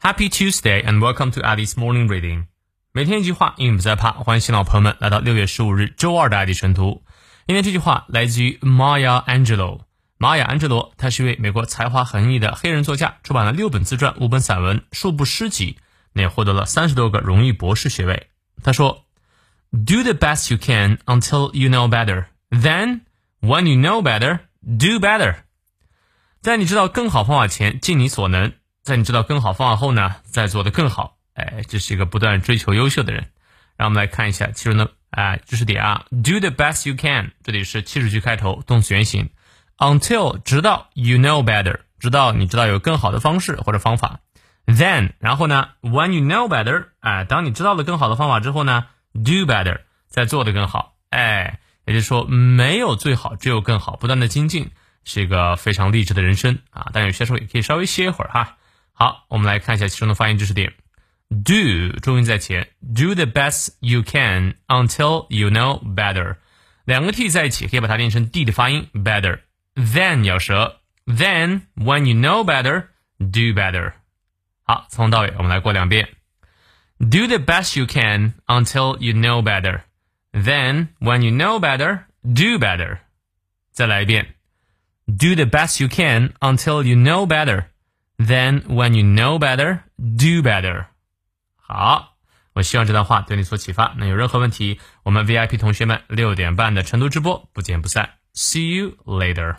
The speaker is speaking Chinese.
Happy Tuesday and welcome to Alice Morning Reading。每天一句话，英语不再怕。欢迎新老朋友们来到六月十五日周二的爱迪晨读。今天这句话来自于 Maya Angelou。玛雅·安哲罗，他是一位美国才华横溢的黑人作家，出版了六本自传、五本散文、数部诗集，也获得了三十多个荣誉博士学位。他说：“Do the best you can until you know better. Then, when you know better, do better.” 在你知道更好方法前，尽你所能；在你知道更好方法后呢，再做得更好。哎，这是一个不断追求优秀的人。让我们来看一下其中的啊知识点啊。Do the best you can，这里是祈使句开头，动词原形。Until 直到 you know better，直到你知道有更好的方式或者方法。Then，然后呢，when you know better，哎，当你知道了更好的方法之后呢，do better，再做得更好。哎，也就是说，没有最好，只有更好，不断的精进。是一个非常励志的人生啊！但有些时候也可以稍微歇一会儿哈。好，我们来看一下其中的发音知识点。Do 重音在前，Do the best you can until you know better。两个 t 在一起，可以把它念成 d 的发音，better。Then 咬舌，Then when you know better, do better。好，从头到尾我们来过两遍。Do the best you can until you know better. Then when you know better, do better。再来一遍。Do the best you can until you know better. Then, when you know better, do better. 好，我希望这段话对你所启发。那有任何问题，我们 VIP 同学们六点半的成都直播不见不散。See you later.